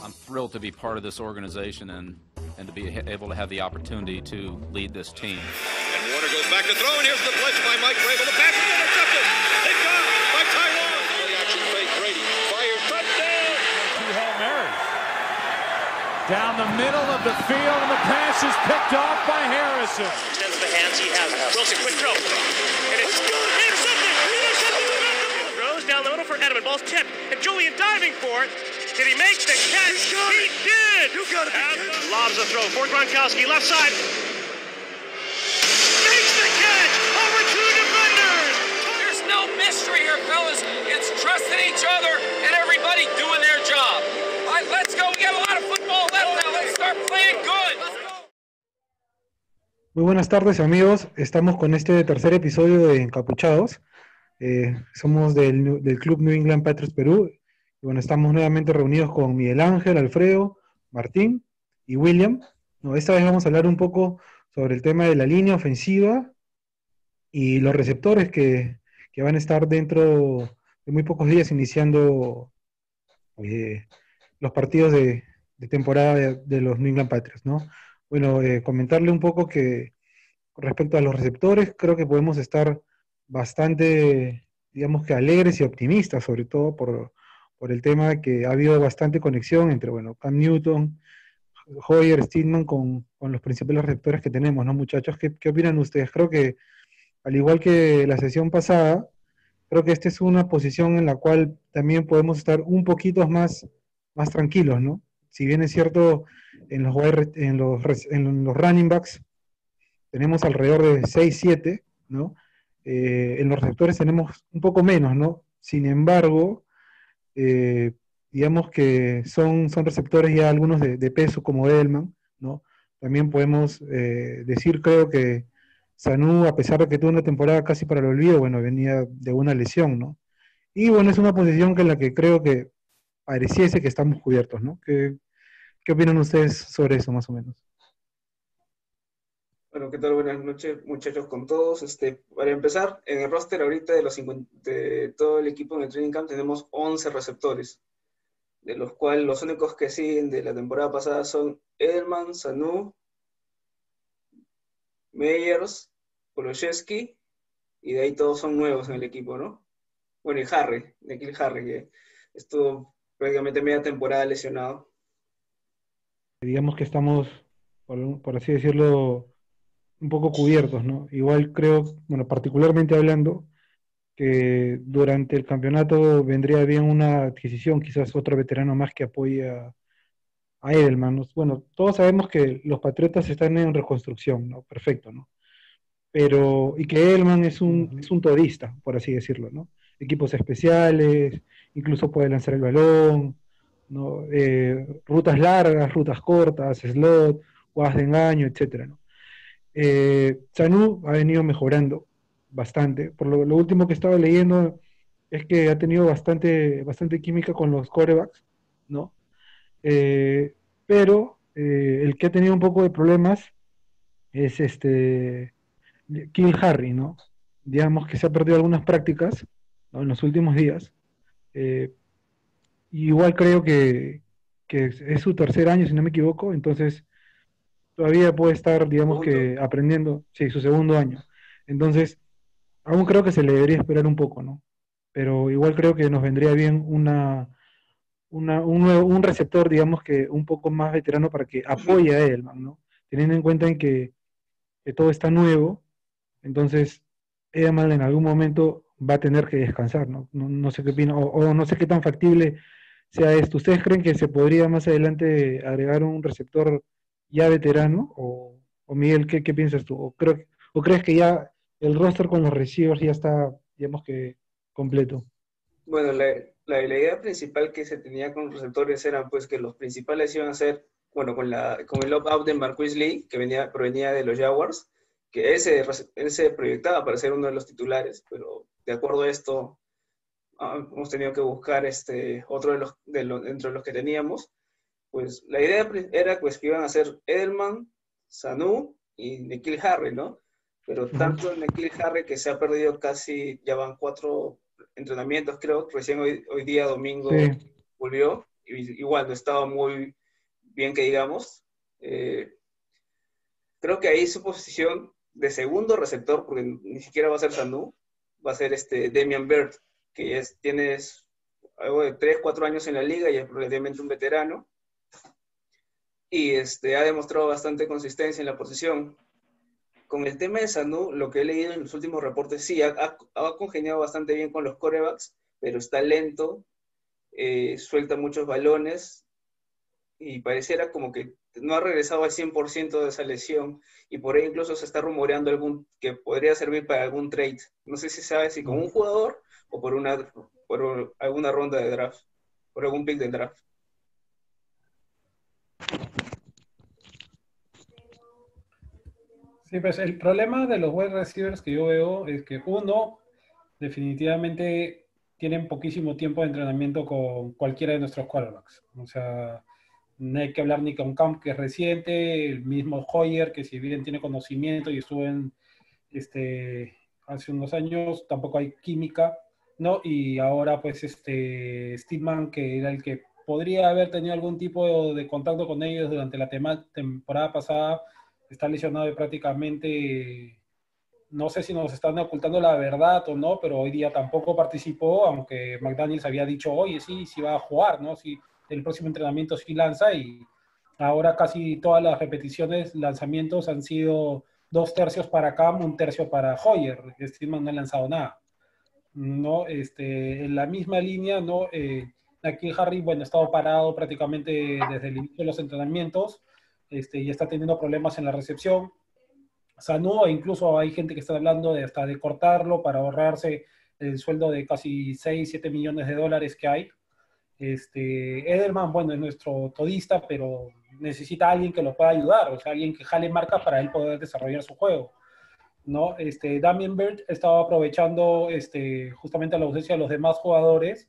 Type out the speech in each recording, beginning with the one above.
I'm thrilled to be part of this organization and, and to be able to have the opportunity to lead this team. And Warner goes back to throw, and here's the blitz by Mike Vrabel. The pass is intercepted. It's gone by Tyrone. Play action fake. Brady fires touchdown. Two Hail Marys. Down the middle of the field, and the pass is picked off by Harrison. Extends the hands he has. Wilson, quick throw. And it's good. Intercepted. Intercepted. Throws down the middle for Edelman. Ball's tipped. And Julian diving for it. Did he make the catch? He did. You got it. Lobs the throw for Gronkowski. Left side. Makes the catch. Over two defenders. There's no mystery here, fellas. It's trusting each other and everybody doing their job. All right, let's go. We got a lot of football left now. Let's start playing good. Let's go. Muy buenas tardes amigos, estamos con este tercer episodio de Encapuchados. Eh, somos del, del Club New England Patriots Perú. Bueno, estamos nuevamente reunidos con Miguel Ángel, Alfredo, Martín y William. No, esta vez vamos a hablar un poco sobre el tema de la línea ofensiva y los receptores que, que van a estar dentro de muy pocos días iniciando eh, los partidos de, temporada de, de los New England Patriots, ¿no? Bueno, eh, comentarle un poco que respecto a los receptores, creo que podemos estar bastante, digamos que alegres y optimistas, sobre todo por, por el tema que ha habido bastante conexión entre, bueno, Cam Newton, Hoyer, Steedman con, con los principales receptores que tenemos, ¿no, muchachos? ¿Qué, ¿Qué opinan ustedes? Creo que, al igual que la sesión pasada, creo que esta es una posición en la cual también podemos estar un poquito más, más tranquilos, ¿no? Si bien es cierto, en los, en running backs tenemos alrededor de 6, 7, ¿no? Eh, en los receptores tenemos un poco menos, ¿no? Sin embargo, eh, digamos que son, son receptores ya algunos de, peso como Edelman, ¿no? También podemos eh, decir, creo que Sanu, a pesar de que tuvo una temporada casi para el olvido, bueno, venía de una lesión, ¿no? Y bueno, es una posición que en la que creo que pareciese que estamos cubiertos, ¿no? ¿Qué, qué opinan ustedes sobre eso, más o menos? Bueno, ¿qué tal? Buenas noches, muchachos, con todos. Este, para empezar, en el roster ahorita de, los 50 de todo el equipo en el training camp tenemos 11 receptores, de los cuales los únicos que siguen de la temporada pasada son Edelman, Sanu, Meyers, Koloszewski, y de ahí todos son nuevos en el equipo, ¿no? Bueno, y Harry, Nikhil Harry, que estuvo prácticamente media temporada lesionado. digamos que estamos, por así decirlo, un poco cubiertos, ¿no? Igual creo, bueno, particularmente hablando, que durante el campeonato vendría bien una adquisición, quizás otro veterano más que apoye a, a Edelman. ¿no? Bueno, todos sabemos que los Patriotas están en reconstrucción, ¿no? Perfecto, ¿no? Pero, y que Edelman es un, es un todista, por así decirlo, ¿no? Equipos especiales, incluso puede lanzar el balón, ¿no? Eh, rutas largas, rutas cortas, slot, jugadas de engaño, etcétera, ¿no? Eh, ha venido mejorando bastante. Por lo, último que estaba leyendo es que ha tenido bastante, bastante química con los corebacks, ¿no? Eh, pero eh, el que ha tenido un poco de problemas es este Kill Harry, ¿no? Digamos que se ha perdido algunas prácticas en los últimos días. Eh, igual creo que, es su tercer año, si no me equivoco, entonces todavía puede estar, digamos que, aprendiendo, sí, su segundo año. Entonces, aún creo que se le debería esperar un poco, ¿no? Pero igual creo que nos vendría bien una, una, un, nuevo- un receptor, digamos que un poco más veterano para que apoye a Edelman, ¿no? Teniendo en cuenta en que, que todo está nuevo, entonces Edelman en algún momento va a tener que descansar, ¿no? No, no sé qué opina, o, o no sé qué tan factible sea esto. ¿Ustedes creen que se podría más adelante agregar un receptor ya veterano? O, Miguel, ¿qué, piensas tú? ¿O, creo, ¿O crees que ya el roster con los receivers ya está, digamos que, completo? Bueno, la, la, idea principal que se tenía con los receptores era pues que los principales iban a ser, bueno, con, el opt-out de Marquis Lee, que venía, provenía de los Jaguars, que ese, ese proyectaba para ser uno de los titulares, pero de acuerdo a esto ah, hemos tenido que buscar este, otro de los, de los, dentro de los que teníamos. Pues la idea era pues que iban a ser Edelman, Sanu y Nikhil Harry, ¿no? Pero tanto Nikhil Harry que se ha perdido casi, ya van cuatro entrenamientos, creo, recién hoy, hoy día domingo Sí. volvió. igual no estaba muy bien que digamos. Eh, creo que ahí su posición de segundo receptor, porque ni siquiera va a ser Sanu, va a ser este Damian Bird, que es, tiene algo de 3, 4 años en la liga y es probablemente un veterano. Y este, ha demostrado bastante consistencia en la posición. Con el tema de Sanu, lo que he leído en los últimos reportes, sí, ha, ha congeniado bastante bien con los corebacks, pero está lento, eh, suelta muchos balones y pareciera como que no ha regresado al 100% de esa lesión y por ahí incluso se está rumoreando algún que podría servir para algún trade. No sé si sabe si con un jugador o por una por alguna ronda de draft, por algún pick de draft. Sí, pues el problema de los wide receivers que yo veo es que uno, definitivamente tienen poquísimo tiempo de entrenamiento con cualquiera de nuestros quarterbacks. O sea, no hay que hablar ni con Camp, que es reciente, el mismo Hoyer, que si bien tiene conocimiento y estuvo en este, hace unos años, tampoco hay química, ¿no? Y ahora, pues, este, Steedman, que era el que podría haber tenido algún tipo de, contacto con ellos durante la temporada pasada, está lesionado y prácticamente no sé si nos están ocultando la verdad o no, pero hoy día tampoco participó, aunque McDaniels había dicho, oye, sí, sí va a jugar, ¿no? Sí, el próximo entrenamiento sí lanza y ahora casi todas las repeticiones, lanzamientos han sido dos tercios para Cam, un tercio para Hoyer. Steelman no ha lanzado nada. ¿no? Este, en la misma línea, ¿no? Eh, aquí Harry, bueno, ha estado parado prácticamente desde el inicio de los entrenamientos este, y está teniendo problemas en la recepción Sanu, e incluso hay gente que está hablando de hasta de cortarlo para ahorrarse el sueldo de casi 6, 7 millones de dólares que hay. Este, Edelman, bueno, es nuestro todista, pero necesita alguien que lo pueda ayudar, o sea, alguien que jale marca para él poder desarrollar su juego. ¿no? Este, Damien Bird estaba aprovechando este, justamente la ausencia de los demás jugadores,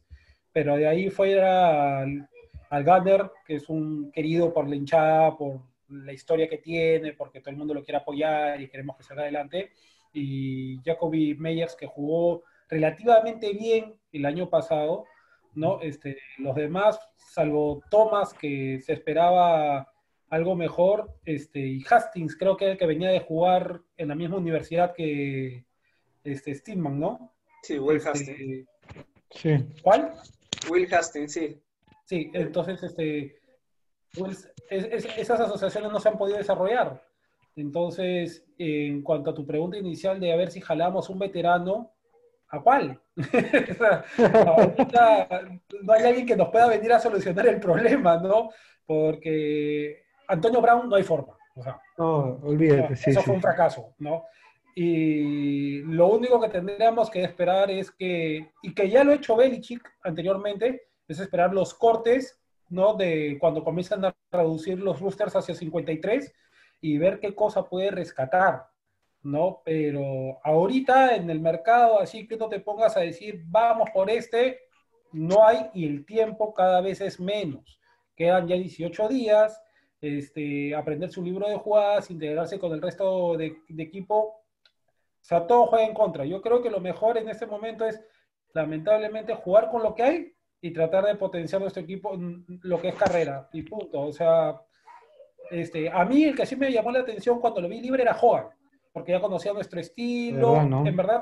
pero de ahí fuera al, al Gunner, que es un querido por la hinchada, por, la historia que tiene, porque todo el mundo lo quiere apoyar y queremos que salga adelante. Y Jacoby Meyers, que jugó relativamente bien el año pasado, ¿no? Este, los demás, salvo Thomas, que se esperaba algo mejor, este, y Hastings, creo que, que venía de jugar en la misma universidad que este, Steedman, ¿no? Sí, Will este, Hastings. Sí. ¿Cuál? Will Hastings, sí. Sí, entonces, este, pues esas asociaciones no se han podido desarrollar. Entonces, en cuanto a tu pregunta inicial de a ver si jalamos un veterano, ¿a cuál? no hay alguien que nos pueda venir a solucionar el problema, ¿no? Porque Antonio Brown no hay forma. no, olvídate, Eso fue un fracaso, ¿no? Y lo único que tendríamos que esperar es que, y que ya lo ha hecho Belichick anteriormente, es esperar los cortes ¿no? De cuando comienzan a reducir los roosters hacia 53 y ver qué cosa puede rescatar, ¿no? Pero ahorita en el mercado, así que no te pongas a decir, vamos por este, no hay y el tiempo cada vez es menos. Quedan ya 18 días, este, aprender su libro de jugadas, integrarse con el resto de, de equipo, o sea, todo juega en contra. Yo creo que lo mejor en este momento es, lamentablemente, jugar con lo que hay y tratar de potenciar nuestro equipo lo que es carrera y punto. O sea, este, a mí el que sí me llamó la atención cuando lo vi libre era Hogan, porque ya conocía nuestro estilo. En verdad,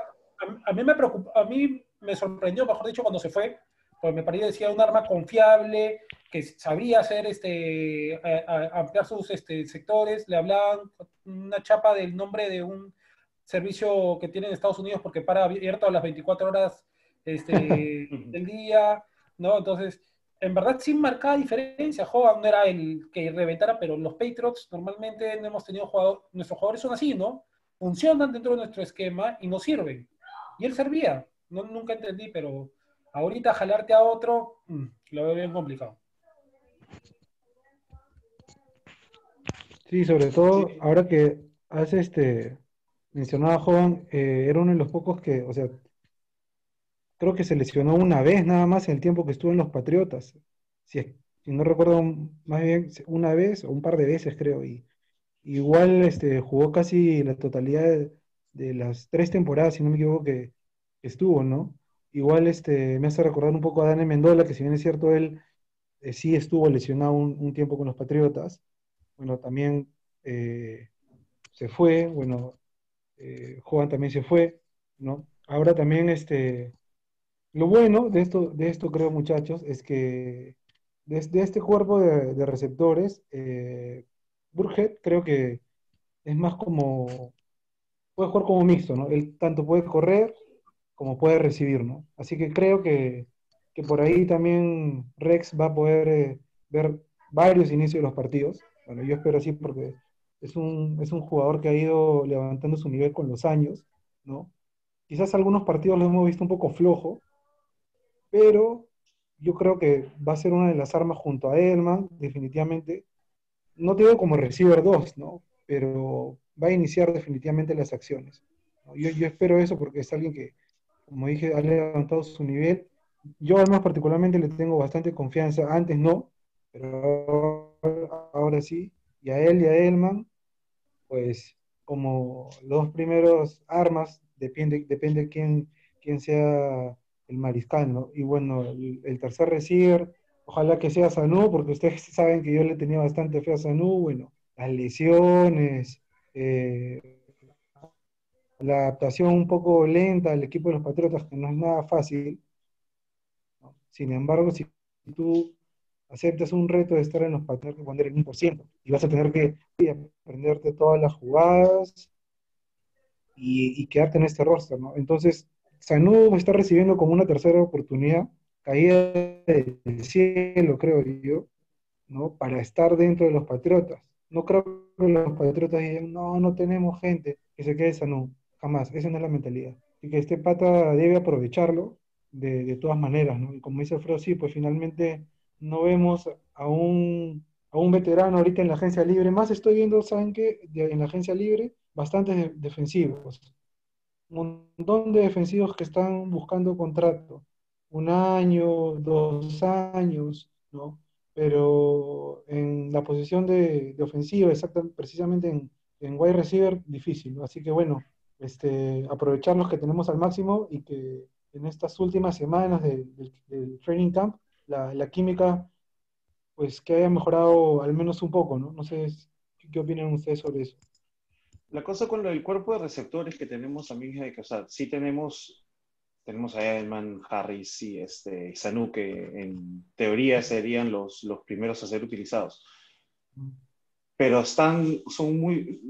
a, mí me preocupó, a mí me sorprendió, mejor dicho, cuando se fue, porque me parecía un arma confiable, que sabía hacer este, ampliar sus este, sectores. Le hablaban una chapa del nombre de un servicio que tiene en Estados Unidos porque para abierto a las 24 horas este, del día. ¿No? Entonces, en verdad sin marcada diferencia. Hogan no era el que reventara, pero los Patriots normalmente no hemos tenido jugadores, nuestros jugadores son así, ¿no? Funcionan dentro de nuestro esquema y nos sirven. Y él servía. No, nunca entendí, pero ahorita jalarte a otro, mm, lo veo bien complicado. Sí, sobre todo ahora que hace este mencionaba a Hogan, eh, era uno de los pocos que, o sea, creo que se lesionó una vez nada más en el tiempo que estuvo en los Patriotas. Si, no recuerdo más bien una vez o un par de veces, creo. Y igual este, jugó casi la totalidad de, las tres temporadas, si no me equivoco, que, estuvo, ¿no? Igual este, me hace recordar un poco a Daniel Mendola, que si bien es cierto, él eh, sí estuvo lesionado un, tiempo con los Patriotas. Bueno, también eh, se fue, bueno, eh, Juan también se fue, ¿no? Ahora también, este, lo bueno de esto, de esto creo, muchachos, es que desde este cuerpo de, receptores, eh, creo que es más como, puede jugar como mixto, ¿no? Él tanto puede correr como puede recibir, ¿no? Así que creo que, que por ahí también Rex va a poder eh, ver varios inicios de los partidos. Bueno, yo espero así porque es un, es un jugador que ha ido levantando su nivel con los años, ¿no? Quizás algunos partidos lo hemos visto un poco flojo, pero yo creo que va a ser una de las armas junto a Edelman, definitivamente. No te digo como receiver 2, ¿no? Pero va a iniciar definitivamente las acciones. Yo, espero eso porque es alguien que, como dije, ha levantado su nivel. Yo además particularmente le tengo bastante confianza, antes no, pero ahora, sí. Y a él y a Edelman, pues como los primeros armas, depende, depende quién, quién sea el mariscal, ¿no? Y bueno, el, tercer receiver, ojalá que sea Sanú, porque ustedes saben que yo le tenía bastante fe a Sanú, bueno, las lesiones, eh, la adaptación un poco lenta al equipo de los Patriotas, que no es nada fácil. Sin embargo, si tú aceptas un reto de estar en los Patriotas, que poner el 1%, y vas a tener que aprenderte todas las jugadas y, y quedarte en este roster, ¿no? Entonces, Sanú está recibiendo como una tercera oportunidad, caída del cielo, creo yo, ¿no? Para estar dentro de los Patriotas. No creo que los Patriotas digan, no, no tenemos gente que se quede Sanú. Jamás, esa no es la mentalidad. Y que este pata debe aprovecharlo de, todas maneras, ¿no? Y como dice Alfredo, pues finalmente no vemos a un, a un veterano ahorita en la agencia libre. Más estoy viendo, ¿saben qué? De, en la agencia libre, bastantes defensivos montón de defensivos que están buscando contrato, un año, dos años, ¿no? Pero en la posición de, de ofensiva, exactamente, precisamente en, wide receiver, difícil. Así que bueno, este, aprovechar los que tenemos al máximo y que en estas últimas semanas de, de, del training camp, la, química, pues que haya mejorado al menos un poco, ¿no? No sé qué opinan ustedes sobre eso. La cosa con el cuerpo de receptores que tenemos también es que, o sea, sí tenemos, tenemos a Edelman, Harris y este, Sanu, que en teoría serían los, los primeros a ser utilizados. Pero están, son muy,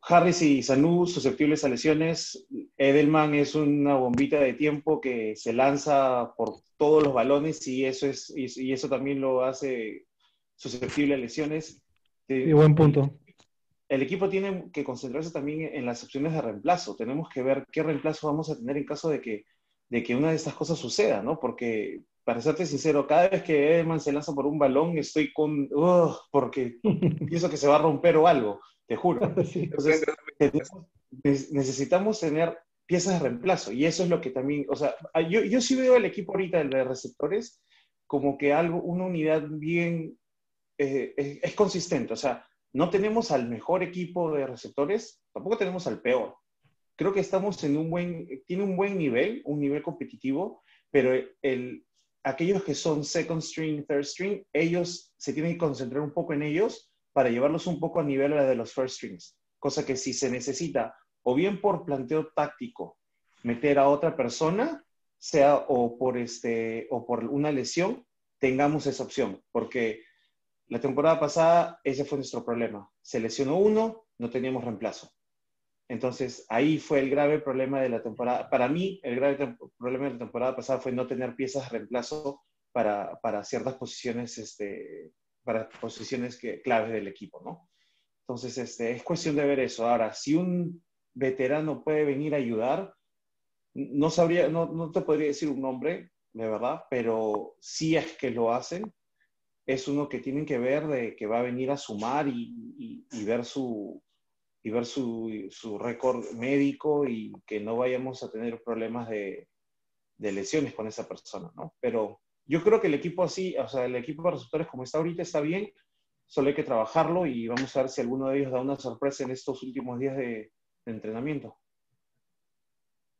Harris y Sanu susceptibles a lesiones. Edelman es una bombita de tiempo que se lanza por todos los balones y eso, es, y, y eso también lo hace susceptible a lesiones. Y buen punto el equipo tiene que concentrarse también en las opciones de reemplazo. Tenemos que ver qué reemplazo vamos a tener en caso de que, de que una de estas cosas suceda, ¿no? Porque, para serte sincero, cada vez que Edelman se lanza por un balón, estoy con... Uh, porque pienso que se va a romper o algo, te juro. Entonces, necesitamos tener piezas de reemplazo. Y eso es lo que también... O sea, yo, yo sí veo el equipo ahorita, el de receptores, como que algo, una unidad bien... Eh, es, es consistente. O sea, no tenemos al mejor equipo de receptores, tampoco tenemos al peor. Creo que estamos en un buen, tiene un buen nivel, un nivel competitivo, pero el, aquellos que son second string, third string, ellos se tienen que concentrar un poco en ellos para llevarlos un poco a nivel de los first strings. Cosa que si se necesita, o bien por planteo táctico, meter a otra persona, sea o por, este, o por una lesión, tengamos esa opción. Porque la temporada pasada ese fue nuestro problema. Se lesionó uno, no teníamos reemplazo. Entonces, ahí fue el grave problema de la temporada. Para mí, el grave problema de la temporada pasada fue no tener piezas de reemplazo para, para ciertas posiciones, este, para posiciones que, claves del equipo, ¿no? Entonces, este, es cuestión de ver eso. Ahora, si un veterano puede venir a ayudar, no sabría, no, no te podría decir un nombre, de verdad, pero si es que lo hacen, es uno que tienen que ver de que va a venir a sumar y, y, ver su y ver su, su récord médico y que no vayamos a tener problemas de, de, lesiones con esa persona, ¿no? Pero yo creo que el equipo así, o sea, el equipo de receptores como está ahorita está bien, solo hay que trabajarlo y vamos a ver si alguno de ellos da una sorpresa en estos últimos días de, de entrenamiento.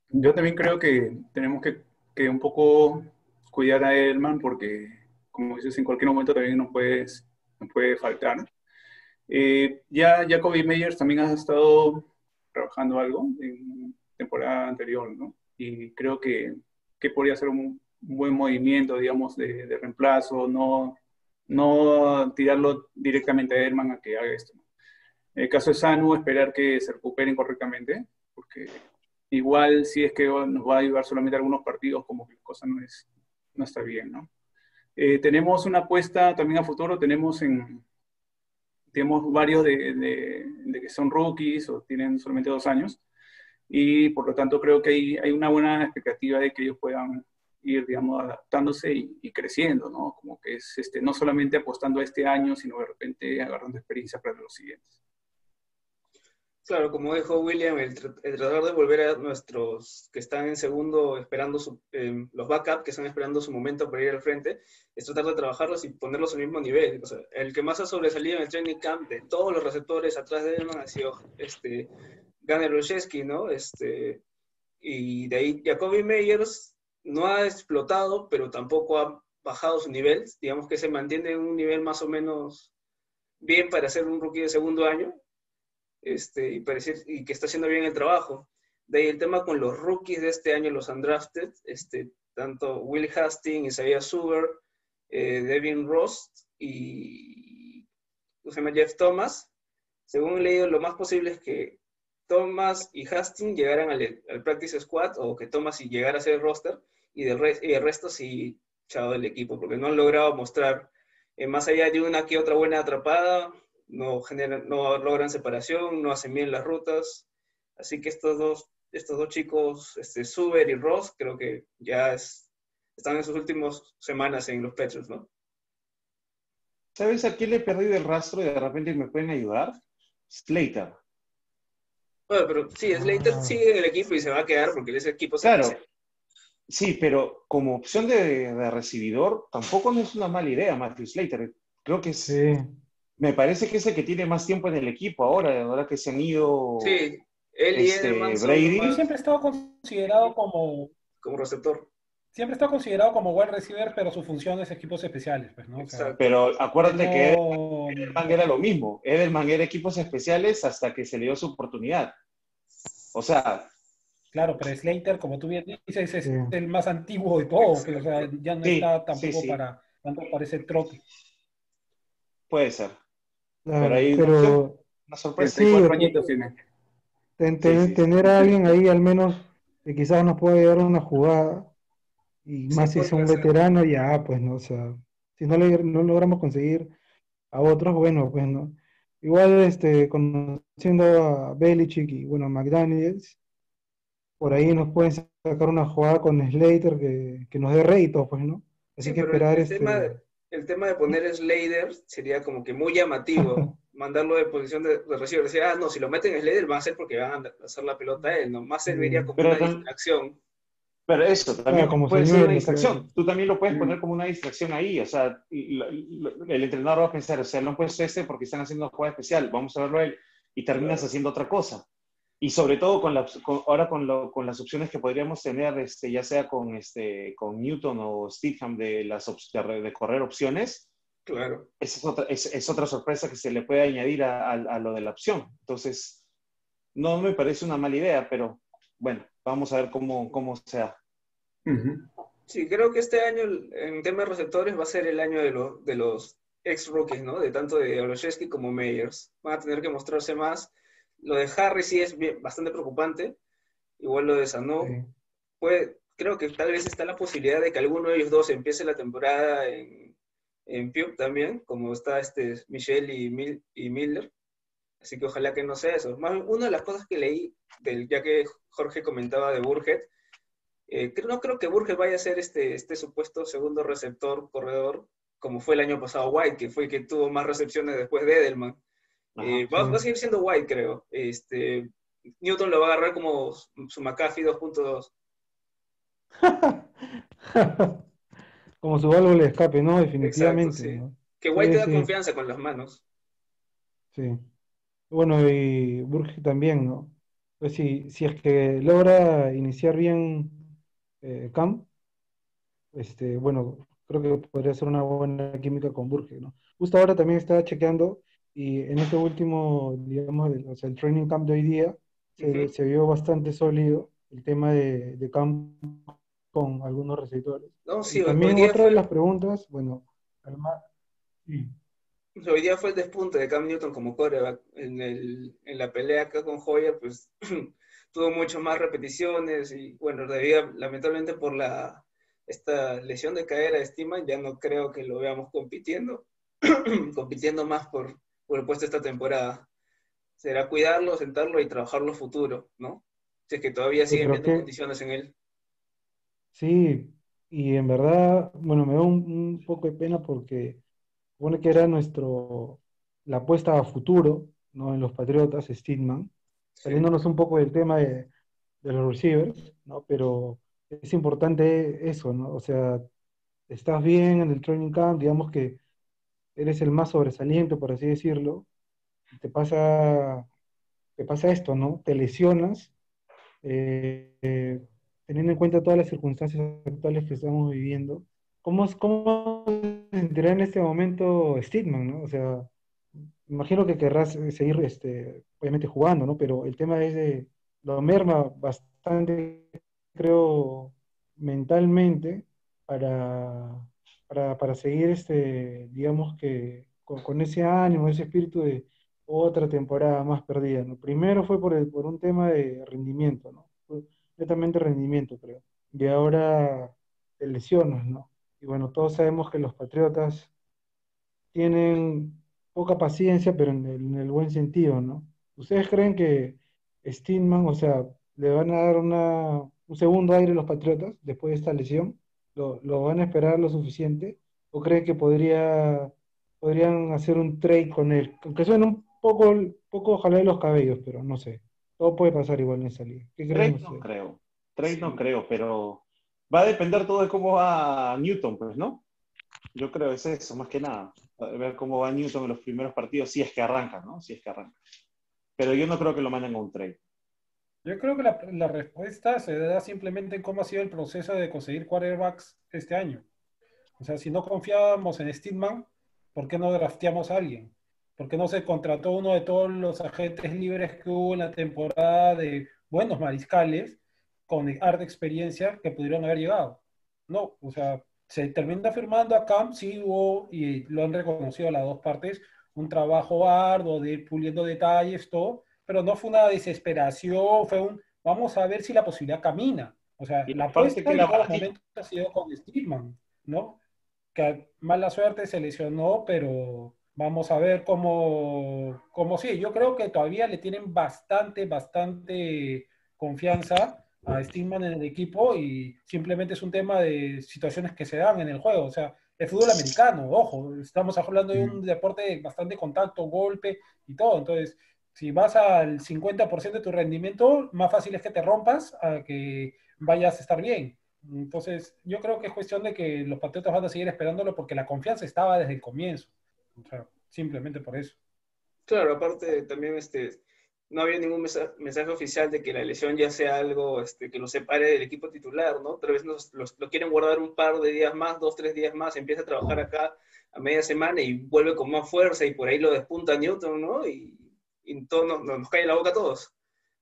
Yo también creo que tenemos que, que un poco cuidar a Edelman porque como dices, en cualquier momento también nos, puedes, nos puede faltar. Eh, ya Jacoby Meyers también ha estado trabajando algo en temporada anterior, ¿no? Y creo que, que podría ser un, buen movimiento, digamos, de, de, reemplazo, no, no tirarlo directamente a Herman a que haga esto. En el caso de Sanu, esperar que se recuperen correctamente, porque igual si es que nos va a ayudar solamente algunos partidos, como que la cosa no, es, no está bien, ¿no? Eh, tenemos una apuesta también a futuro, tenemos en, tenemos varios de, de, que son rookies o tienen solamente dos años, y por lo tanto creo que hay, hay una buena expectativa de que ellos puedan ir, digamos, adaptándose y, y, creciendo, ¿no? Como que es este, no solamente apostando a este año, sino de repente agarrando experiencia para los siguientes. Claro, como dijo William, el, tratar de volver a nuestros que están en segundo esperando su, eh, los backup, que están esperando su momento para ir al frente, es tratar de trabajarlos y ponerlos al mismo nivel. El que más ha sobresalido en el training camp de todos los receptores atrás de él ha sido este, ¿no? Este, y de ahí Jacoby Meyers no ha explotado, pero tampoco ha bajado su nivel. Digamos que se mantiene en un nivel más o menos bien para ser un rookie de segundo año este, y, parecer, que está haciendo bien el trabajo. De ahí el tema con los rookies de este año, los undrafted, este, tanto Will Hastings, Isaiah Suber, eh, Devin Rost y Jeff Thomas. Según he leído, lo más posible es que Thomas y Hastings llegaran al, practice squad o que Thomas y llegara a ser roster y, del re y el resto sí chao del equipo, porque no han logrado mostrar, eh, más allá de una que otra buena atrapada, no, generan, no logran separación, no hacen bien las rutas. Así que estos dos, estos dos chicos, este, Suber y Ross, creo que ya es, están en sus últimas semanas en los Petros, ¿no? ¿Sabes a quién le he perdido el rastro y de repente me pueden ayudar? Slater. Bueno, pero sí, Slater ah. sigue en el equipo y se va a quedar porque ese equipo se Claro. Sí, pero como opción de, de, recibidor, tampoco no es una mala idea, Matthew Slater. Creo que sí me parece que es el que tiene más tiempo en el equipo ahora, ahora que se han ido. Sí, él y este, Brady. Él siempre ha estado considerado como. Como receptor. Siempre estado considerado como wide receiver, pero su función es equipos especiales, pues, ¿no? O sea, pero acuérdate no... que Edelman era lo mismo. Edelman era equipos especiales hasta que se le dio su oportunidad. O sea. Claro, pero Slater, como tú bien dices, es sí. el más antiguo de todos, o sea, ya no sí, está tampoco sí, para, tanto para ese trote. Puede ser. Pero una sorpresa, sí, cuatro añitos tiene. Ten, ten, sí, sí. Tener a alguien ahí al menos que quizás nos pueda llevar una jugada y más si es un veterano, ya pues no, o sea, si no, le, no logramos conseguir a otros, bueno, pues no. Igual este, conociendo a Belichick y bueno, a McDaniels, por ahí nos pueden sacar una jugada con Slater que, que nos dé réditos, pues, ¿no? Así que esperar el este. Tema el tema de poner Slater sería como que muy llamativo, mandarlo de posición de, de receiver. Decir, ah, no, si lo meten en Slater va a ser porque van a hacer la pelota a él, ¿no? Más serviría como pero, una distracción. Pero eso también como puede ser una distracción. Tú también lo puedes mm. poner como una distracción ahí. O sea, el entrenador va a pensar, o sea, no puedes este porque están haciendo una jugada especial, vamos a verlo a él. Y terminas haciendo otra cosa y sobre todo con la, con, ahora con, lo, con, las opciones que podríamos tener, este, ya sea con, este, con Newton o Stidham de, las de, de correr opciones, claro. esa es otra, es, es, otra sorpresa que se le puede añadir a, a, a, lo de la opción. Entonces, no me parece una mala idea, pero bueno, vamos a ver cómo, cómo sea. Uh -huh. Sí, creo que este año en temas de receptores va a ser el año de, lo, de los ex-rookies, ¿no? De tanto de Olszewski como Meyers. Van a tener que mostrarse más lo de Harry sí es bien, bastante preocupante. Igual lo de Sano. Sí. Puede, creo que tal vez está la posibilidad de que alguno de ellos dos empiece la temporada en, en también, como está este Michelle y, Mil, y Miller. Así que ojalá que no sea eso. Más, una de las cosas que leí, del, ya que Jorge comentaba de Burhead, eh, no creo que Burhead vaya a ser este, este supuesto segundo receptor, corredor, como fue el año pasado White, que fue el que tuvo más recepciones después de Edelman. Eh, va, va, a seguir siendo White, creo. Este, Newton lo va a agarrar como su McAfee 2.2. como su válvula de escape, ¿no? Definitivamente. Exacto, sí. ¿no? Que White sí, te da sí. confianza con las manos. Sí. Bueno, y Burge también, ¿no? Pues si, si es que logra iniciar bien eh, Cam, este, bueno, creo que podría ser una buena química con Burge, ¿no? Justo ahora también estaba chequeando y en este último, digamos, el, o sea, el training camp de hoy día se, Ujú. se vio bastante sólido el tema de, de camp con algunos receptores. No, sí, también otra de fue, las preguntas, bueno, Alma- sí, hoy día fue el despunte de Cam Newton como quarterback. En, el, en la pelea acá con Hoyer, pues tuvo mucho más repeticiones y bueno, debido, lamentablemente por la esta lesión de cadera de Steeman, ya no creo que lo veamos compitiendo, compitiendo más por, por el puesto esta temporada. Será cuidarlo, sentarlo y trabajarlo futuro, ¿no? Si es que todavía sí, siguen viendo que condiciones en él. sí, y en verdad, bueno, me da un, un poco de pena porque supone que era nuestro, la apuesta a futuro, ¿no? En los Patriotas, Steedman, Sí. saliéndonos un poco del tema de, de los receivers, ¿no? Pero es importante eso, ¿no? O sea, estás bien en el training camp, digamos que eres el más sobresaliente, por así decirlo, te pasa, te pasa esto, ¿no? Te lesionas, eh, eh, teniendo en cuenta todas las circunstancias actuales que estamos viviendo. ¿Cómo, cómo se sentirá en este momento Steedman, ¿no? O sea, imagino que querrás eh, seguir, este, obviamente jugando, ¿no? Pero el tema es de, lo merma bastante, creo, mentalmente para, para, para seguir, este, digamos que con, ese ánimo, ese espíritu de otra temporada más perdida, ¿no? Primero fue por, por un tema de rendimiento, ¿no? Fue netamente rendimiento, creo. Y ahora te lesionas, ¿no? Y bueno, todos sabemos que los Patriotas tienen poca paciencia, pero en el, en el buen sentido, ¿no? ¿Ustedes creen que Steedman, o sea, le van a dar una, un segundo aire a los Patriotas después de esta lesión? ¿Lo, lo van a esperar lo suficiente? ¿O creen que podría, podrían hacer un trade con él? Aunque suene un poco, poco jalar los cabellos, pero no sé. Todo puede pasar igual en esa liga. ¿Qué creen Trade no creo. Trade no creo, pero va a depender todo de cómo va Newton, pues, ¿no? Yo creo que es eso, más que nada. Ver cómo va Newton en los primeros partidos, si es que arranca, ¿no? Si es que arranca. Pero yo no creo que lo manden a un trade. Yo creo que la, la respuesta se da simplemente en cómo ha sido el proceso de conseguir quarterbacks este año. O sea, si no confiábamos en Steedman, ¿por qué no drafteamos a alguien? ¿Por qué no se contrató uno de todos los agentes libres que hubo en la temporada de buenos mariscales con harta experiencia que pudieron haber llegado? No, o sea, se termina firmando a Camp, sí hubo, y lo han reconocido las dos partes, un trabajo arduo de ir puliendo detalles, todo, pero no fue una desesperación, fue un, vamos a ver si la posibilidad camina. O sea, Y la apuesta que la momento ha sido con Steedman, ¿no? Que mala suerte se lesionó, pero vamos a ver cómo, cómo sí. Yo creo que todavía le tienen bastante, bastante confianza a Steedman en el equipo y simplemente es un tema de situaciones que se dan en el juego. O sea, el fútbol americano, ojo, estamos hablando de un deporte de bastante contacto, golpe y todo. Entonces, si vas al 50% de tu rendimiento, más fácil es que te rompas a que vayas a estar bien. Entonces, yo creo que es cuestión de que los Patriotas van a seguir esperándolo porque la confianza estaba desde el comienzo. O sea, simplemente por eso. Claro, aparte también este, no había ningún mensaje, mensaje oficial de que la lesión ya sea algo este, que lo separe del equipo titular, ¿no? Tal vez nos, los- lo quieren guardar un par de días más, dos, tres días más, empieza a trabajar acá a media semana y vuelve con más fuerza y por ahí lo despunta Newton, ¿no? Y, y todo nos, nos cae la boca a todos.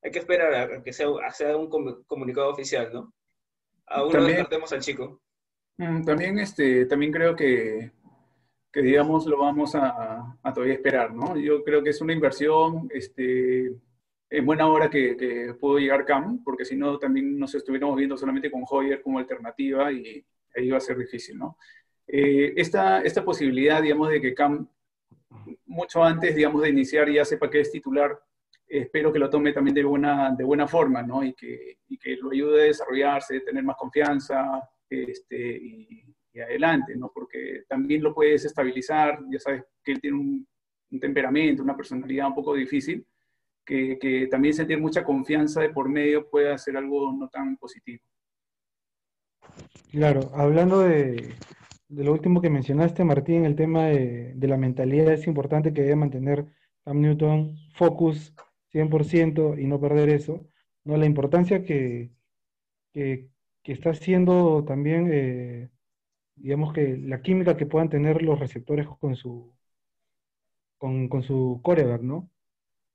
Hay que esperar a que sea, a sea un comu- comunicado oficial, ¿no? Aún no También- descartemos al chico. Mm, También, este, también creo que, que, digamos, lo vamos a, a todavía esperar, ¿no? Yo creo que es una inversión este, en buena hora que, que pudo llegar Cam, porque si no también nos estuviéramos viendo solamente con Hoyer como alternativa y ahí va a ser difícil, ¿no? Eh, esta, esta posibilidad, digamos, de que Cam mucho antes, digamos, de iniciar ya sepa que es titular, espero que lo tome también de buena, de buena forma, ¿no? Y que, y que lo ayude a desarrollarse, tener más confianza este, y, adelante, ¿no? Porque también lo puedes estabilizar, ya sabes que él tiene un, un temperamento, una personalidad un poco difícil, que, que también sentir mucha confianza de por medio puede hacer algo no tan positivo. Claro, hablando de, de lo último que mencionaste, Martín, el tema de, de la mentalidad es importante que debe mantener Cam Newton focus 100% y no perder eso, ¿no? La importancia que, que, que está haciendo también eh, digamos que la química que puedan tener los receptores con su, con, con su coreback, ¿no?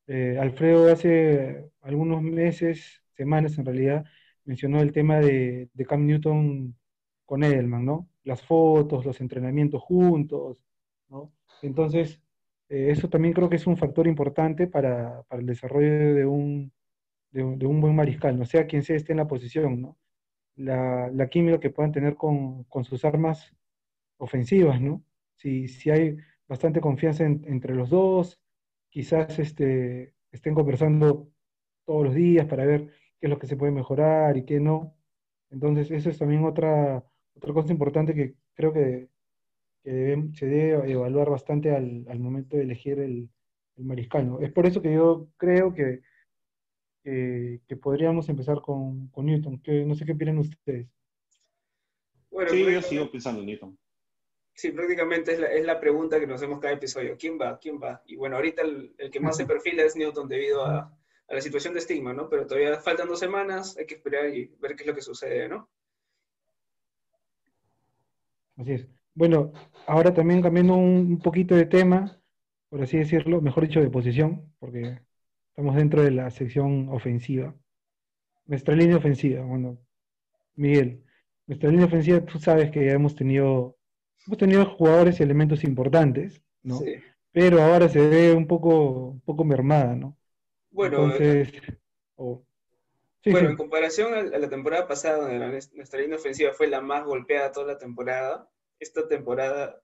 Eh, Alfredo hace algunos meses, semanas en realidad, mencionó el tema de, de Cam Newton con Edelman, ¿no? Las fotos, los entrenamientos juntos, ¿no? Entonces, eh, eso también creo que es un factor importante para, para el desarrollo de un, de, un- de un buen mariscal, no sea quien sea esté en la posición, ¿no? La, la química que puedan tener con, con sus armas ofensivas, ¿no? Si, si hay bastante confianza en- entre los dos, quizás este, estén conversando todos los días para ver qué es lo que se puede mejorar y qué no. Entonces, eso es también otra, otra cosa importante que creo que, que debe- se debe evaluar bastante al, al momento de elegir el, el mariscal, ¿no? Es por eso que yo creo que, que, que podríamos empezar con, con Newton, que no sé qué opinan ustedes. Bueno, Sí, yo sigo pensando en Newton. Sí, prácticamente es la, es la pregunta que nos hacemos cada episodio. ¿Quién va? ¿Quién va? Y bueno, ahorita el, el que más se perfila es Newton debido a, a la situación de estigma, ¿no? Pero todavía faltan dos semanas, hay que esperar y ver qué es lo que sucede, ¿no? Así es. Bueno, ahora también cambiando un, poquito de tema, por así decirlo, mejor dicho, de posición, porque estamos dentro de la sección ofensiva. Nuestra línea ofensiva, bueno, Miguel, nuestra línea ofensiva, tú sabes que ya hemos tenido, hemos tenido jugadores y elementos importantes, ¿no? Sí. Pero ahora se ve un poco, un poco mermada, ¿no? Bueno, Entonces, oh, sí, bueno, sí. en comparación a, la temporada pasada, donde nuestra línea ofensiva fue la más golpeada toda la temporada, esta temporada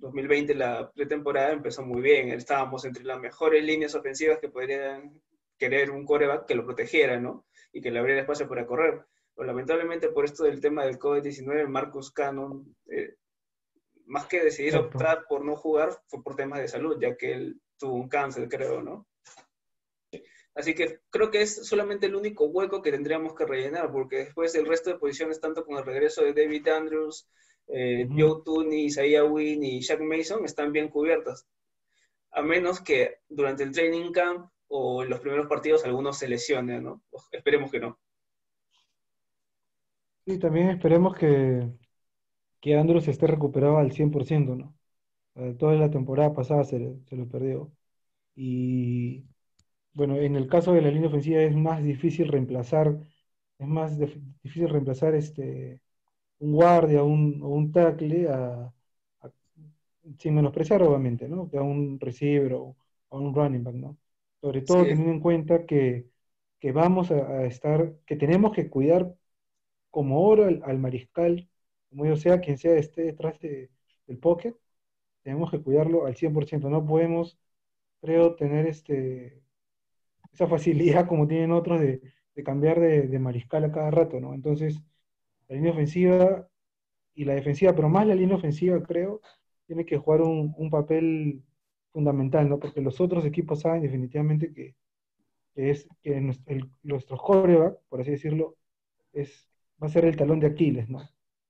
2020, la pretemporada, empezó muy bien. Estábamos entre las mejores líneas ofensivas que podrían querer un coreback que lo protegiera, ¿no? Y que le abriera espacio para correr. Pero lamentablemente por esto del tema del COVID-19, Marcus Cannon, eh, más que decidir optar por no jugar, fue por temas de salud, ya que él tuvo un cáncer, creo, ¿no? Así que creo que es solamente el único hueco que tendríamos que rellenar, porque después el resto de posiciones, tanto con el regreso de David Andrews, eh. Joe Tooney, Isaiah Wynn y Shaq Mason, están bien cubiertas. A menos que durante el training camp o en los primeros partidos algunos se lesionen, ¿no? Esperemos que no. Sí, también esperemos que, que Andrews esté recuperado al 100%, ¿no? Eh, toda la temporada pasada se, se lo perdió. Y bueno, en el caso de la línea ofensiva es más difícil reemplazar, es más dif- difícil reemplazar este, un guardia o un, o un tackle a, a- sin menospreciar obviamente, ¿no? Que a un receiver o a un running back, ¿no? Sobre todo Sí. teniendo en cuenta que, que vamos a, a estar, que tenemos que cuidar como oro al, al mariscal, como yo sea, quien sea esté detrás de- del pocket, tenemos que cuidarlo al 100%. No podemos, creo, tener este, esa facilidad como tienen otros de, cambiar de, mariscal a cada rato, ¿no? Entonces, la línea ofensiva y la defensiva, pero más la línea ofensiva, creo, tiene que jugar un, papel fundamental, ¿no? Porque los otros equipos saben definitivamente que, que es que el- nuestro quarterback, por así decirlo, es, va a ser el talón de Aquiles, ¿no?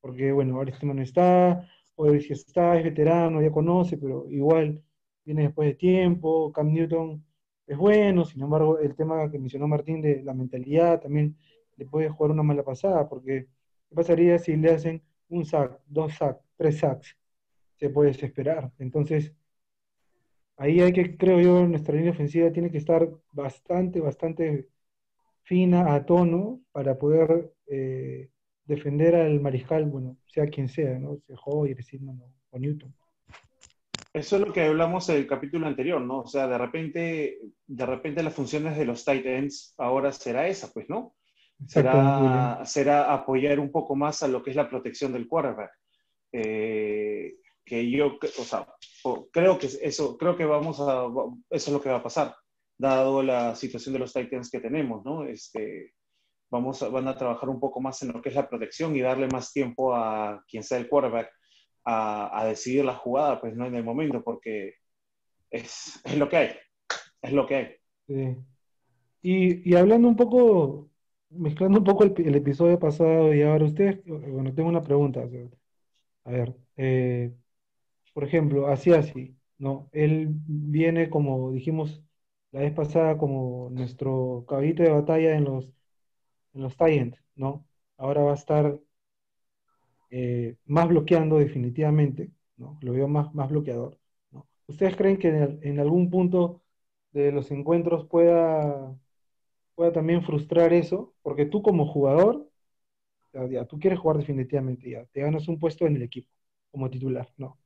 Porque, bueno, ahora este no está, o si está, es veterano, ya conoce, pero igual viene después de tiempo, Cam Newton es bueno, sin embargo, el tema que mencionó Martín de la mentalidad también le puede jugar una mala pasada, porque ¿qué pasaría si le hacen un sack, dos sacks, tres sacks? Se puede desesperar. Entonces, ahí hay que, creo yo, nuestra línea ofensiva tiene que estar bastante, bastante fina, a tono, para poder eh, defender al mariscal, bueno, sea quien sea, ¿no? Sea Hoyer, Sidman o, Newton. Eso es lo que hablamos en el capítulo anterior, ¿no? O sea, de repente, de repente las funciones de los tight ends ahora será esa, pues, ¿no? Será, será apoyar un poco más a lo que es la protección del quarterback. Eh, que yo, o sea, creo que eso, creo que vamos a, eso es lo que va a pasar, dado la situación de los Titans que tenemos, ¿no? Este, vamos van a trabajar un poco más en lo que es la protección y darle más tiempo a quien sea el quarterback a, a decidir la jugada, pues no en el momento, porque es, es lo que hay, es lo que hay. Sí. Y, y hablando un poco, mezclando un poco el, el episodio pasado y ahora ustedes, bueno, tengo una pregunta. a ver, eh, por ejemplo, así así, ¿no? Él viene como dijimos la vez pasada como nuestro caballito de batalla en los en los Titans, ¿no? Ahora va a estar eh, más bloqueando definitivamente, ¿no? Lo veo más, más bloqueador. ¿Ustedes creen que en, algún punto de los encuentros pueda, pueda también frustrar eso? Porque tú como jugador, ya, ya, tú quieres jugar definitivamente, ya, te ganas un puesto en el equipo como titular, ¿no?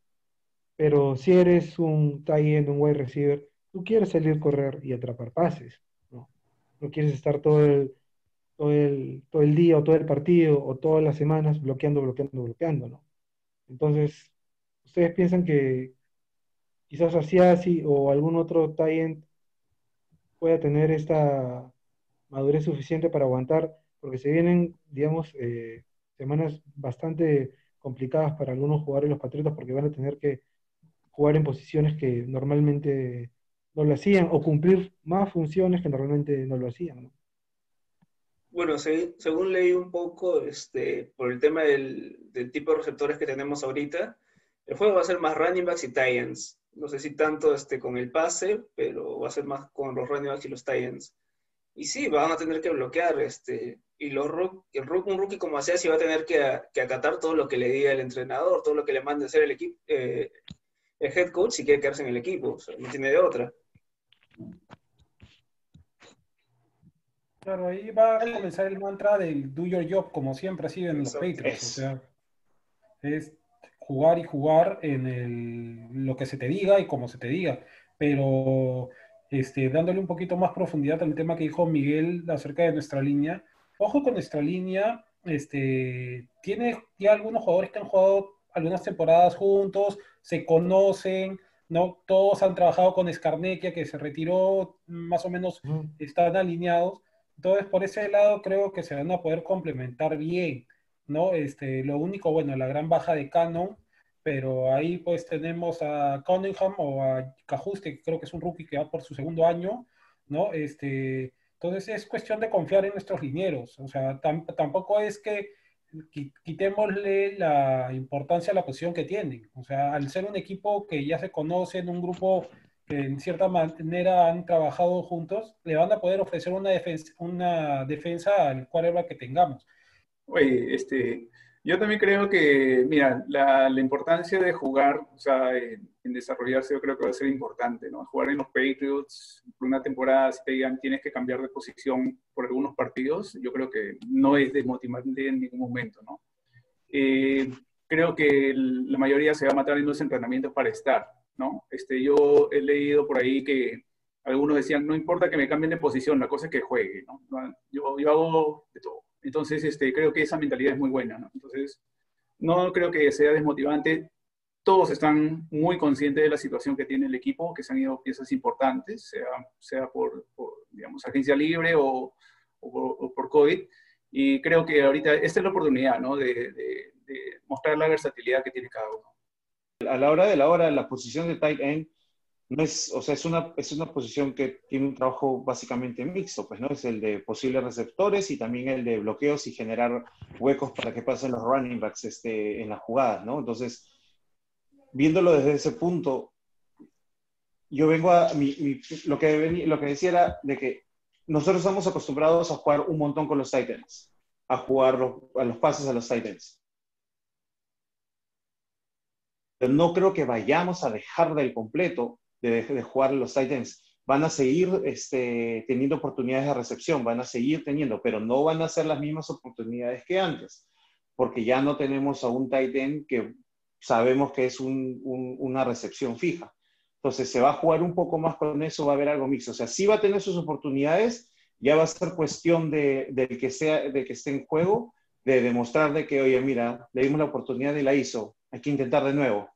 Pero si eres un end, un wide receiver, tú quieres salir correr y atrapar pases, ¿no? No quieres estar todo el, todo el, todo el día o todo el partido o todas las semanas bloqueando, bloqueando, bloqueando, ¿no? Entonces, ¿ustedes piensan que quizás así o algún otro tie end pueda tener esta madurez suficiente para aguantar? Porque se vienen, digamos, eh, semanas bastante complicadas para algunos jugadores los Patriotas porque van a tener que jugar en posiciones que normalmente no lo hacían o cumplir más funciones que normalmente no lo hacían. ¿no? Bueno, se, según leí un poco, este, por el tema del, del, tipo de receptores que tenemos ahorita, el juego va a ser más running backs y tie ends. No sé si tanto este, con el pase, pero va a ser más con los running backs y los tie ends. Y sí, van a tener que bloquear. Este, y los el, un rookie como sea, sí va a tener que, que, acatar todo lo que le diga el entrenador, todo lo que le mande hacer el equipo, eh, el head coach si quiere quedarse en el equipo. O sea, no tiene de otra. Claro, ahí va a comenzar el mantra del do your job, como siempre ha sido en los Patriots. O sea, es jugar y jugar en el, lo que se te diga y como se te diga. Pero este, dándole un poquito más profundidad al tema que dijo Miguel acerca de nuestra línea. Ojo con nuestra línea, este, tiene ya algunos jugadores que han jugado algunas temporadas juntos, se conocen, ¿no? Todos han trabajado con Scarnequia, que se retiró, más o menos están alineados. Entonces, por ese lado creo que se van a poder complementar bien, ¿no? Este, lo único, bueno, la gran baja de Canon, pero ahí pues tenemos a Cunningham o a Cajuste, que creo que es un rookie que va por su segundo año, ¿no? Este, entonces es cuestión de confiar en nuestros linieros, o sea, tampoco es que quitémosle la importancia a la posición que tienen, o sea, al ser un equipo que ya se conoce, en un grupo que en cierta manera han trabajado juntos, le van a poder ofrecer una defensa, una defensa al quarterback que tengamos. Oye, este, yo también creo que, mira, la, la importancia de jugar, o sea, en, en, desarrollarse, yo creo que va a ser importante, ¿no? Jugar en los Patriots, por una temporada, si te digan tienes que cambiar de posición por algunos partidos, yo creo que no es desmotivante en ningún momento, ¿no? Eh, creo que el, la mayoría se va a matar en los entrenamientos para estar, ¿no? Este, yo he leído por ahí que algunos decían, no importa que me cambien de posición, la cosa es que juegue, ¿no? Yo, yo hago de todo. Entonces, este, creo que esa mentalidad es muy buena, ¿no? Entonces, no creo que sea desmotivante. Todos están muy conscientes de la situación que tiene el equipo, que se han ido piezas importantes, sea, sea por, por digamos, agencia libre o, o, por, o, por, COVID. Y creo que ahorita esta es la oportunidad, ¿no? De, de, de mostrar la versatilidad que tiene cada uno a la hora de la hora, la posición de tight end no es, o sea, es una, es una posición que tiene un trabajo básicamente mixto, pues, ¿no? Es el de posibles receptores y también el de bloqueos y generar huecos para que pasen los running backs este, en las jugadas, ¿no? Entonces, viéndolo desde ese punto, yo vengo a, mi, mi, lo, que lo que decía era de que nosotros estamos acostumbrados a jugar un montón con los tight ends, a jugar los, a los pases a los tight ends no creo que vayamos a dejar del completo de, jugar los Titans. Van a seguir este, teniendo oportunidades de recepción, van a seguir teniendo, pero no van a ser las mismas oportunidades que antes, porque ya no tenemos a un Titan que sabemos que es un, un, una recepción fija. Entonces se va a jugar un poco más con eso, va a haber algo mixto. O sea, sí va a tener sus oportunidades, ya va a ser cuestión de, de que, sea, de que esté en juego, de demostrar de que, oye, mira, le dimos la oportunidad y la hizo, hay que intentar de nuevo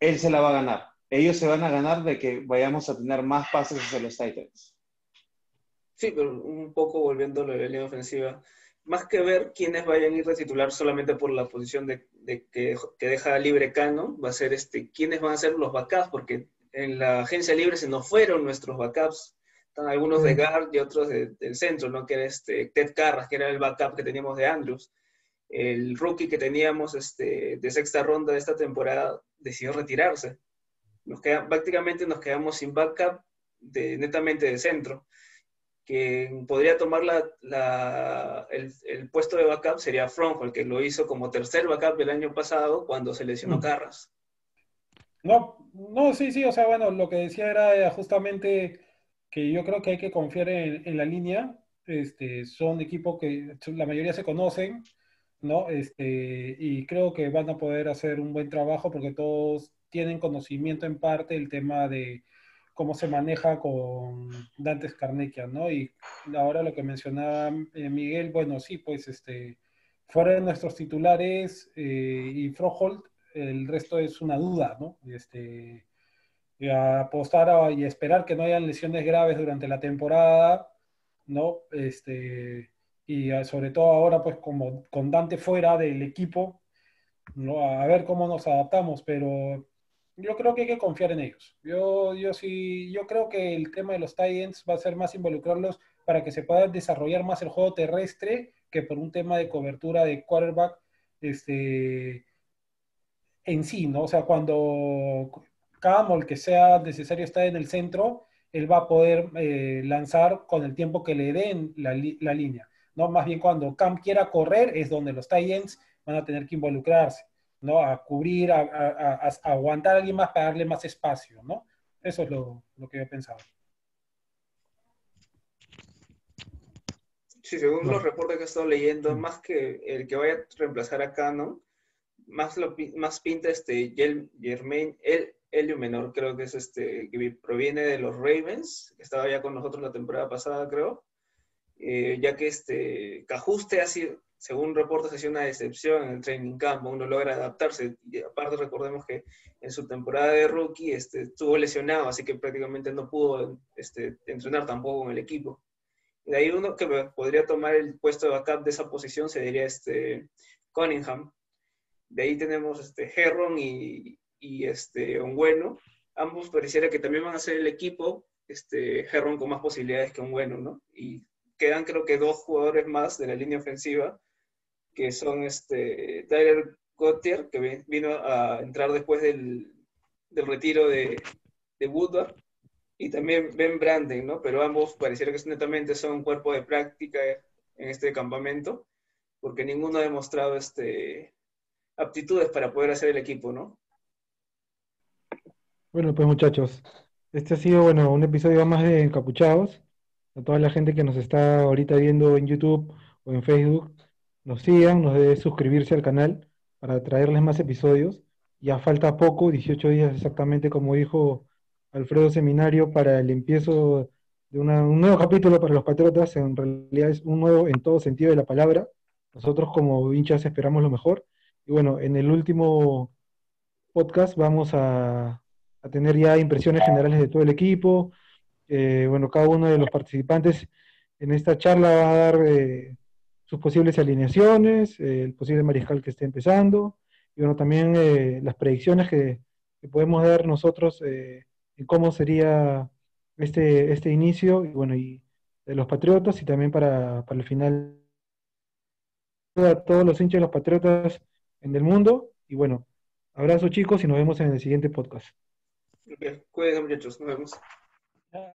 él se la va a ganar. Ellos se van a ganar de que vayamos a tener más pases hacia los Titans. Sí, pero un poco volviendo a la línea ofensiva, más que ver quiénes vayan a ir de titular solamente por la posición de, de que, que, deja libre Cano, va a ser este, quiénes van a ser los backups, porque en la agencia libre se nos fueron nuestros backups, están algunos de guard y otros de, del centro, ¿no? que era este, Ted Carras, que era el backup que teníamos de Andrews el rookie que teníamos este, de sexta ronda de esta temporada decidió retirarse. Nos queda, prácticamente nos quedamos sin backup de, netamente de centro. que podría tomar la, la, el, el, puesto de backup sería el que lo hizo como tercer backup el año pasado cuando se lesionó mm. Carras. No, no, sí, sí, o sea, bueno, lo que decía era justamente que yo creo que hay que confiar en, en la línea. Este, son equipos que la mayoría se conocen, ¿no? Este, y creo que van a poder hacer un buen trabajo porque todos tienen conocimiento en parte del tema de cómo se maneja con Dante Scarnecchia, ¿no? Y ahora lo que mencionaba eh, Miguel, bueno, sí, pues este, fuera de nuestros titulares eh, y Froholt, el resto es una duda, ¿no? Este, apostar y esperar que no hayan lesiones graves durante la temporada, ¿no? Este, y sobre todo ahora, pues como con Dante fuera del equipo, ¿no? A ver cómo nos adaptamos, pero yo creo que hay que confiar en ellos. Yo, yo sí, yo creo que el tema de los Titans va a ser más involucrarlos para que se pueda desarrollar más el juego terrestre que por un tema de cobertura de quarterback este, en sí, ¿no? O sea, cuando Cam o el que sea necesario estar en el centro, él va a poder eh, lanzar con el tiempo que le den la, la, línea, ¿no? Más bien cuando Cam quiera correr es donde los Titans van a tener que involucrarse. ¿no? A cubrir, a, aguantar a alguien más para darle más espacio, ¿no? Eso es lo, que yo he pensado. Sí, según los reportes que he estado leyendo, más que el que vaya a reemplazar a Canon, más, lo, más pinta este Germain, el Helio Menor, creo que es este, que proviene de los Ravens, que estaba ya con nosotros la temporada pasada, creo, eh, ya que este Cajuste ha sido, según reportes, ha sido una decepción en el training camp, uno logra adaptarse. Y aparte, recordemos que en su temporada de rookie este, estuvo lesionado, así que prácticamente no pudo este, entrenar tampoco con el equipo. De ahí uno que podría tomar el puesto de backup de esa posición sería este Cunningham. De ahí tenemos este Herron y, y este Ongueno. Ambos pareciera que también van a ser el equipo, este Herron con más posibilidades que Ongueno, ¿no? Y quedan creo que dos jugadores más de la línea ofensiva que son este, Tyler Gauthier, que vino a entrar después del, del retiro de, de, Woodward, y también Ben Branden, ¿no? Pero ambos pareciera que netamente son un cuerpo de práctica en este campamento, porque ninguno ha demostrado este, aptitudes para poder hacer el equipo, ¿no? Bueno, pues muchachos, este ha sido, bueno, un episodio más de Encapuchados. A toda la gente que nos está ahorita viendo en YouTube o en Facebook, nos sigan, nos debe suscribirse al canal para traerles más episodios. Ya falta poco, 18 días exactamente como dijo Alfredo Seminario para el empiezo de un nuevo capítulo para los Patriotas. En realidad es un nuevo en todo sentido de la palabra. Nosotros como hinchas esperamos lo mejor. Y bueno, en el último podcast vamos a, tener ya impresiones generales de todo el equipo. Eh, bueno, cada uno de los participantes en esta charla va a dar... Eh, sus posibles alineaciones, eh, el posible mariscal que esté empezando, y bueno, también eh, las predicciones que, podemos dar nosotros eh, en cómo sería este, este inicio, y bueno, y de los Patriotas, y también para, para el final a todos los hinchas de los Patriotas en el mundo, y bueno, abrazo chicos y nos vemos en el siguiente podcast. Cuídense muchachos, nos vemos.